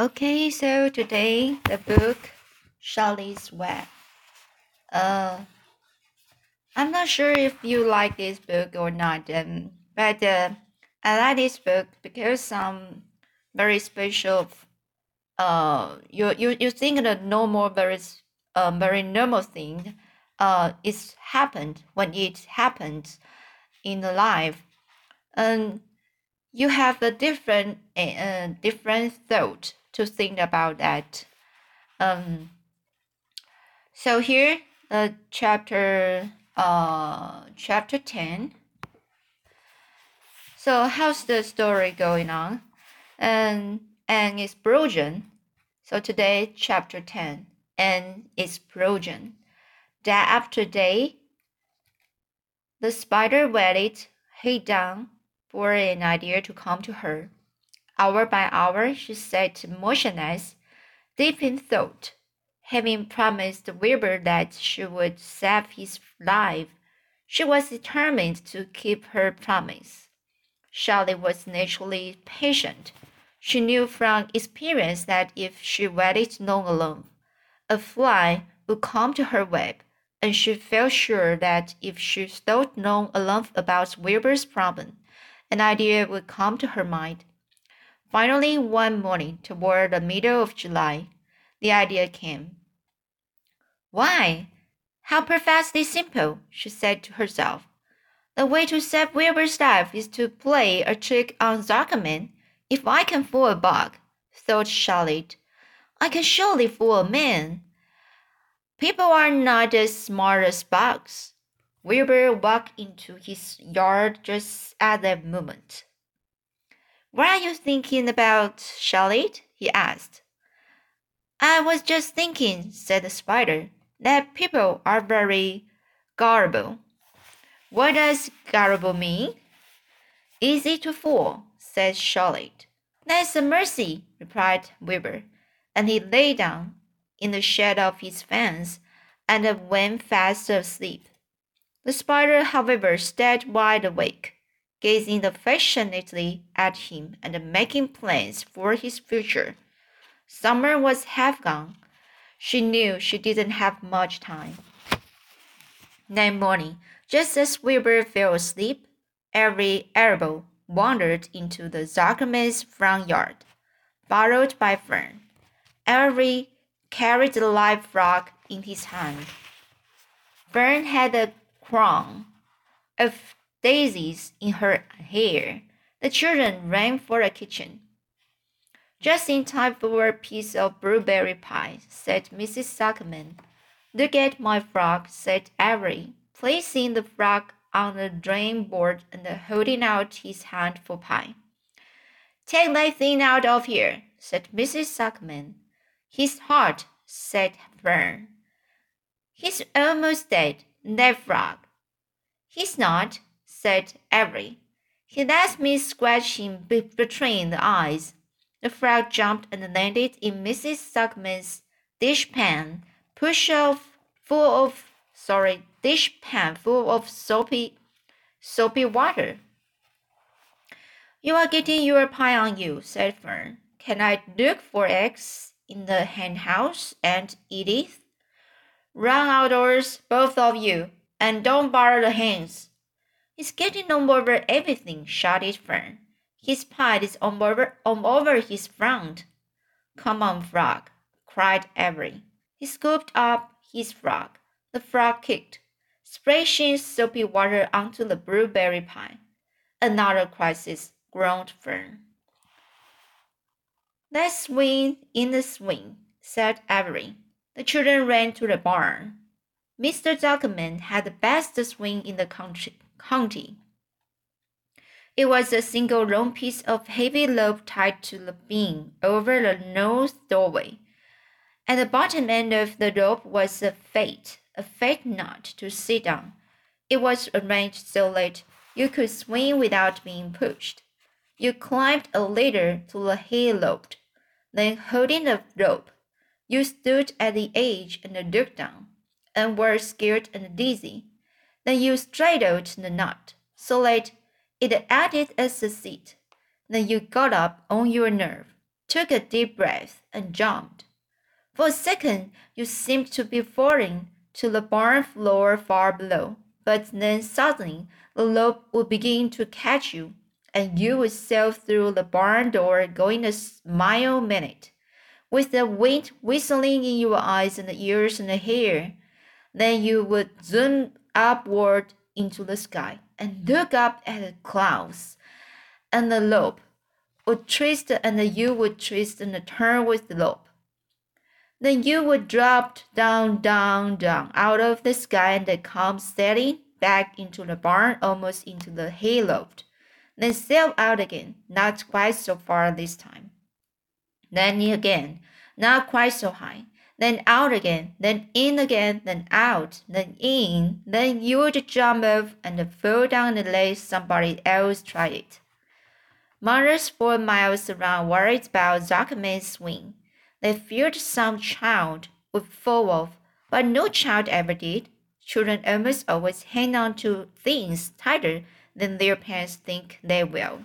Okay, so today the book Charlotte's Web. Uh, I'm not sure if you like this book or not, um, but uh, I like this book because some very special. Uh, you you you think the normal very uh, very normal thing, uh, it's happened when it happens in the life, and you have a different uh, different thought to think about that. Um, so here, the chapter, uh, chapter 10. So how's the story going on? And, and explosion. So today, chapter 10, and explosion. Day after day, the spider waited head down for an idea to come to her. Hour by hour she sat motionless, deep in thought. Having promised Wilbur that she would save his life, she was determined to keep her promise. Charlotte was naturally patient. She knew from experience that if she waited long enough, a fly would come to her web, and she felt sure that if she thought long enough about Wilbur's problem, an idea would come to her mind. Finally, one morning, toward the middle of July, the idea came. Why? How perfectly simple, she said to herself. The way to save Wilbur's life is to play a trick on Zuckerman. If I can fool a bug, thought Charlotte, I can surely fool a man. People are not as smart as bugs. Wilbur walked into his yard just at that moment. What are you thinking about, Charlotte? he asked. I was just thinking, said the spider, that people are very gullible. What does gullible mean? Easy to fool, said Charlotte. That's a mercy, replied Wilbur, and he lay down in the shade of his fence and went fast asleep. The spider, however, stayed wide awake gazing affectionately at him and making plans for his future. Summer was half gone. She knew she didn't have much time. That morning, just as Wilbur fell asleep, Avery Arable wandered into the Zuckerman's front yard, borrowed by Fern. Avery carried the live frog in his hand. Fern had a crown of daisies in her hair. The children ran for the kitchen. Just in time for a piece of blueberry pie, said Mrs. Zuckerman. Look at my frog, said Avery, placing the frog on the drain board and holding out his hand for pie. Take that thing out of here, said Mrs. Zuckerman. He's hot, said Fern. He's almost dead, that frog. He's not, said Avery. He lets me scratch him between the eyes. The frog jumped and landed in Mrs. Zuckerman's dishpan, push off full of sorry dishpan full of soapy soapy water. You are getting your pie on you, said Fern. Can I look for eggs in the hen house, Aunt Edith? Run outdoors, both of you, and don't bother the hens. He's getting on over everything, shouted Fern. His pie is on over, on over his front. Come on, frog, cried Avery. He scooped up his frog. The frog kicked, splashing soapy water onto the blueberry pie. Another crisis, groaned Fern. Let's swing in the swing, said Avery. The children ran to the barn. Mr. Zuckerman had the best swing in the country county. It was a single long piece of heavy rope tied to the beam over the north doorway. At the bottom end of the rope was a fate, a fate knot to sit on. It was arranged so that you could swing without being pushed. You climbed a ladder to the hay loft. Then, holding the rope, you stood at the edge and looked down, and were scared and dizzy. Then you straddled the knot so that it acted as a seat. Then you got up on your nerve. took a deep breath, and jumped. For a second, you seemed to be falling to the barn floor far below, but then suddenly the rope would begin to catch you, and you would sail through the barn door going a mile a minute, with the wind whistling in your eyes and ears and hair. Then you would zoom upward into the sky and look up at the clouds, and the rope would twist and you would twist and turn with the rope. Then you would drop down, down, down out of the sky and come sailing back into the barn, almost into the hayloft. Then sail out again, not quite so far this time. Then again, not quite so high. Then out again, then in again, then out, then in. Then you would jump off and fall down and let somebody else try it. Mothers for miles around worried about Zuckerman's swing. They feared some child would fall off, but no child ever did. Children almost always hang on to things tighter than their parents think they will.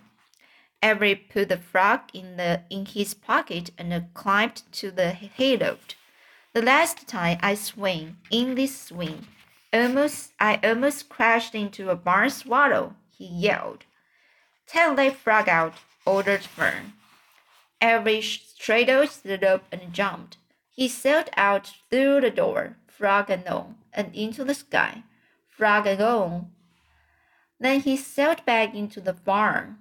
Avery put the frog in the in his pocket and climbed to the hayloft. The last time I swing in this swing, almost I almost crashed into a barn swallow, he yelled. Tell that frog out, ordered Fern. Avery straddled the rope and jumped. He sailed out through the door, frog and all, and into the sky, frog and all. Then he sailed back into the barn.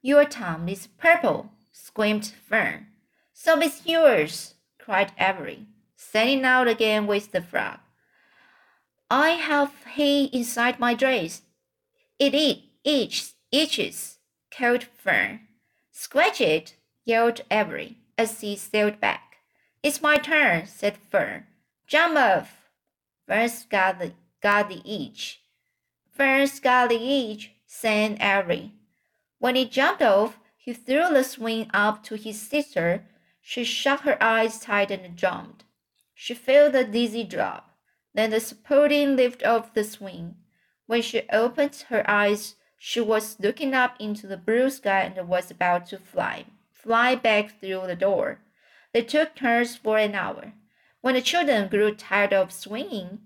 Your tongue is purple, screamed Fern. So is yours, cried Avery, setting out again with the frog. I have hay inside my dress. It it itches, itches, called Fern. Scratch it, yelled Avery as he sailed back. It's my turn, said Fern. Jump off. Fern's got the, got the itch. Fern's got the itch, sang Avery. When he jumped off, he threw the swing up to his sister. She shut her eyes tight and jumped. She felt the dizzy drop, then the supporting lift of the swing. When she opened her eyes, she was looking up into the blue sky and was about to fly, fly back through the door. They took turns for an hour. When the children grew tired of swinging,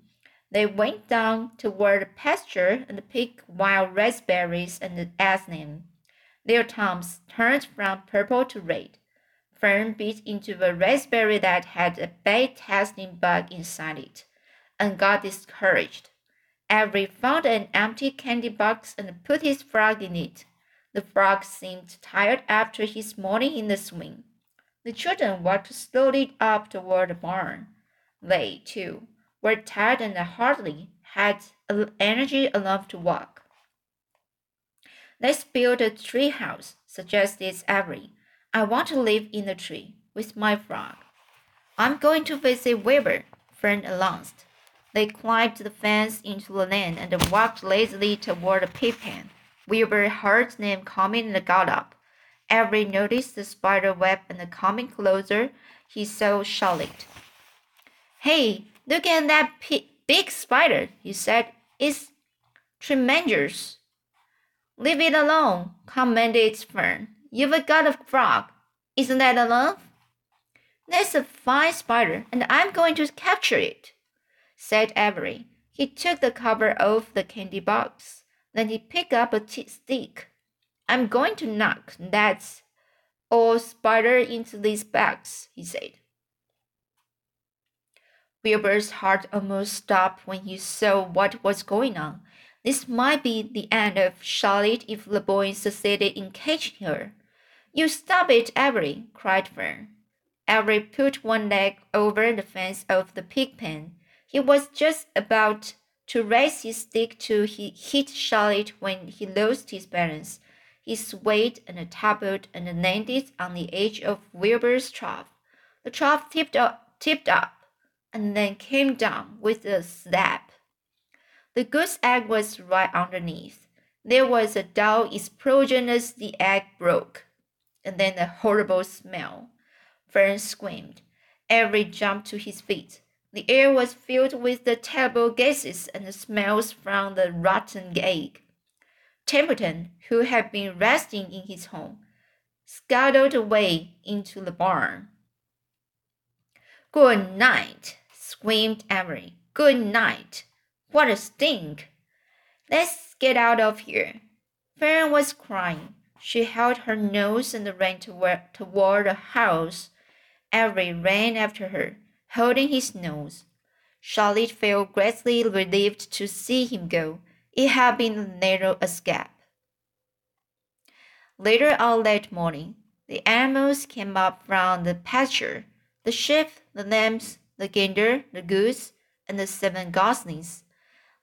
they went down toward the pasture and picked wild raspberries and ate them. Their tongues turned from purple to red. Fern bit into a raspberry that had a bad tasting bug inside it and got discouraged. Avery found an empty candy box and put his frog in it. The frog seemed tired after his morning in the swing. The children walked slowly up toward the barn. They, too, were tired and hardly had energy enough to walk. Let's build a tree house, suggested Avery. I want to live in the tree with my frog. I'm going to visit Wilbur, Fern announced. They climbed the fence into the lane and walked lazily toward the pig pen. Wilbur heard them coming and got up. Avery noticed the spider web and coming closer, he saw Charlotte. Hey, look at that big spider, he said. It's tremendous. Leave it alone, commanded Fern. You've got a frog. Isn't that enough? That's a fine spider, and I'm going to capture it said Avery. He took the cover off the candy box. Then he picked up a stick. I'm going to knock that old spider into this box, he said. Wilbur's heart almost stopped when he saw what was going on. This might be the end of Charlotte if the boy succeeded in catching her. You stop it, Avery, cried Fern. Avery put one leg over the fence of the pig pen. He was just about to raise his stick to hit Charlotte when he lost his balance. He swayed and toppled and landed on the edge of Wilbur's trough. The trough tipped up, tipped up and then came down with a slap. The goose egg was right underneath. There was a dull explosion as the egg broke, and then a horrible smell. Fern screamed. Avery jumped to his feet. The air was filled with the terrible gases and smells from the rotten egg. Templeton, who had been resting in his home, scuttled away into the barn. Good night, screamed Avery. Good night. What a stink! Let's get out of here. Fern was crying. She held her nose and ran toward, toward the house. Avery ran after her, holding his nose. Charlotte felt greatly relieved to see him go. It had been a narrow escape. Later on that morning, the animals came up from the pasture the sheep, the lambs, the gander, the goose, and the seven goslings.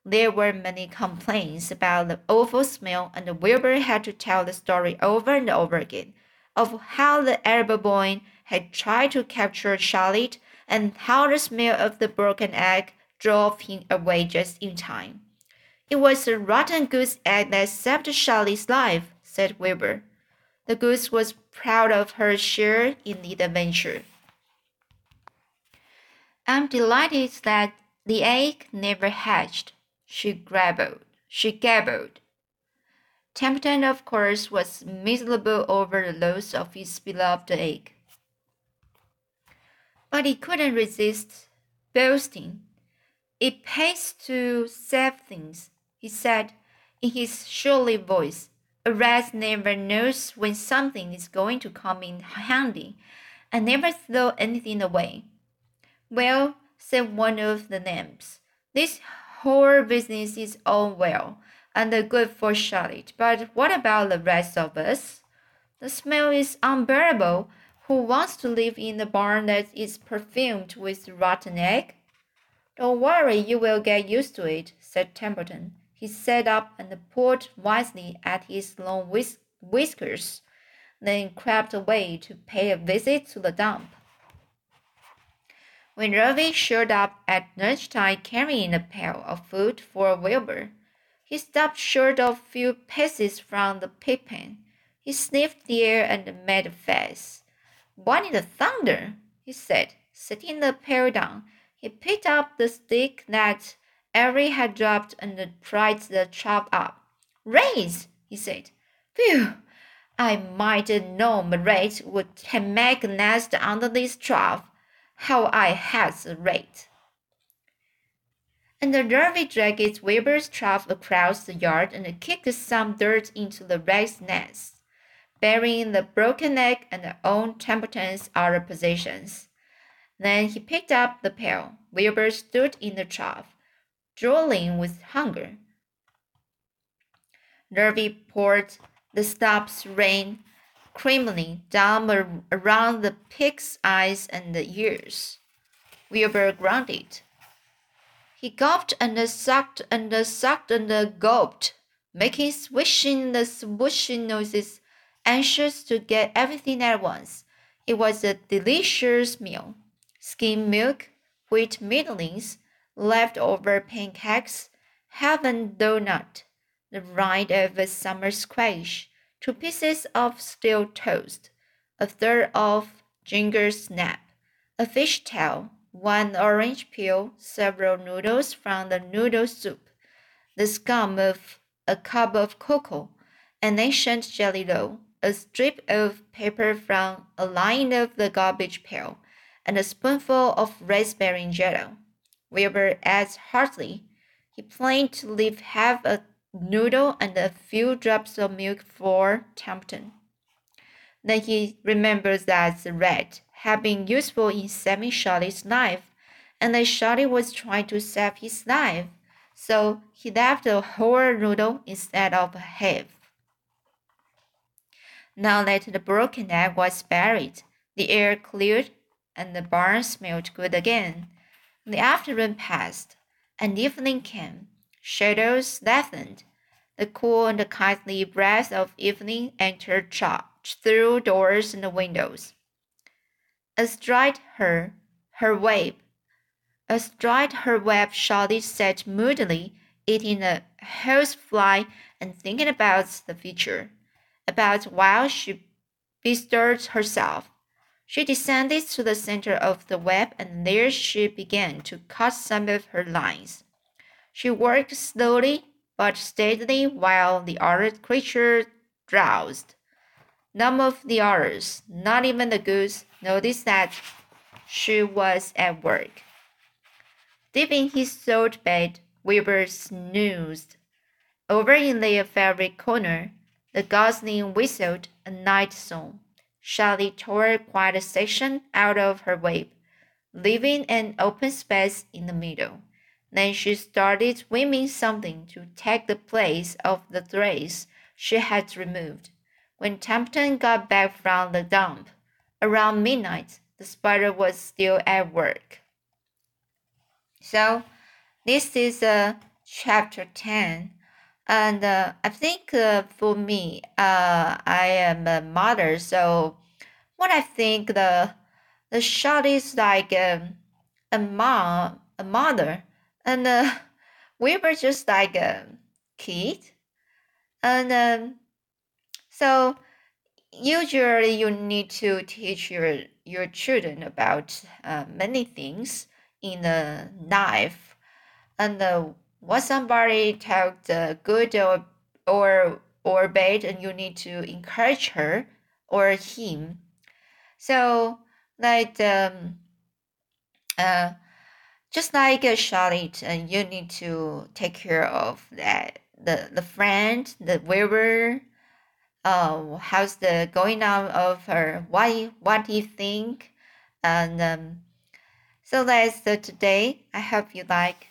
There were many complaints about the awful smell, and Wilbur had to tell the story over and over again of how the Arable boy had tried to capture Charlotte and how the smell of the broken egg drove him away just in time. It was a rotten goose egg that saved Charlotte's life, said Wilbur. The goose was proud of her share in the adventure. I'm delighted that the egg never hatched, she gabbled. She gabbled. Templeton, of course, was miserable over the loss of his beloved egg. But he couldn't resist boasting. It pays to save things, he said in his surly voice. A rat never knows when something is going to come in handy. I never throw anything away. Well, said one of the nymphs, this whole business is all well and good for Charlotte, but what about the rest of us? The smell is unbearable. Who wants to live in a barn that is perfumed with rotten egg? Don't worry, you will get used to it, said Templeton. He sat up and pulled wisely at his long whis whiskers, then crept away to pay a visit to the dump. When Lurvy showed up at lunchtime carrying a pail of food for Wilbur, he stopped short of a few paces from the pigpen. He sniffed the air and made a face. What in the thunder? he said, setting the pail down. He picked up the stick that Avery had dropped and pried the chop up. Raise, he said. Phew! I might have known rat would make a nest under this trap how I the rate. And the Lurvy dragged Wilbur's trap across the yard and kicked some dirt into the rat's nest, burying the broken egg and the old Templeton's other possessions. Then he picked up the pail. Wilbur stood in the trough, drooling with hunger. Lurvy poured the stops rain creamily down around the pig's eyes and ears. Wilbur grunted. He gulped and sucked and sucked and gulped, making swishing and swooshing noises, anxious to get everything at once. It was a delicious meal. Skim milk, wheat middlings, leftover pancakes, heaven doughnut, the rind of a summer squash, two pieces of stale toast, a third of ginger snap, a fish tail, one orange peel, several noodles from the noodle soup, the scum of a cup of cocoa, an ancient jelly roll, a strip of paper from a line of the garbage pail, and a spoonful of raspberry jello. Wilbur ate heartily. He planned to leave half a noodle and a few drops of milk for Templeton. Then he remembers that the rat had been useful in saving Charlotte's life, and that Charlotte was trying to save his life, so he left a whole noodle instead of half. Now that the broken egg was buried, the air cleared and the barn smelled good again. The afternoon passed, and evening came. Shadows lengthened. The cool and kindly breath of evening entered through doors and windows. Astride her, her web, astride her web, Charlotte sat moodily eating a horsefly and thinking about the future, about while she bestirred herself. She descended to the center of the web and there she began to cut some of her lines. She worked slowly but steadily while the other creature drowsed. None of the others, not even the goose, noticed that she was at work. Deep in his salt bed, Wilbur snoozed. Over in the favorite corner, the gosling whistled a night song. Shelly tore quite a section out of her web, leaving an open space in the middle. Then she started swimming something to take the place of the threads she had removed. When Templeton got back from the dump, around midnight, the spider was still at work. So, this is uh, chapter 10. And uh, I think uh, for me, uh, I am a mother, so what I think the the shot is like um, a mom, a mother and uh, we were just like a kid. And um, so usually you need to teach your your children about uh, many things in the life and uh, what somebody tells uh, good or or or bad and you need to encourage her or him. So like um uh just like a Charlotte, and you need to take care of that the the friend, the Wilbur. Uh, how's the going on of her? What what do you think? And um, so that's the today. I hope you like.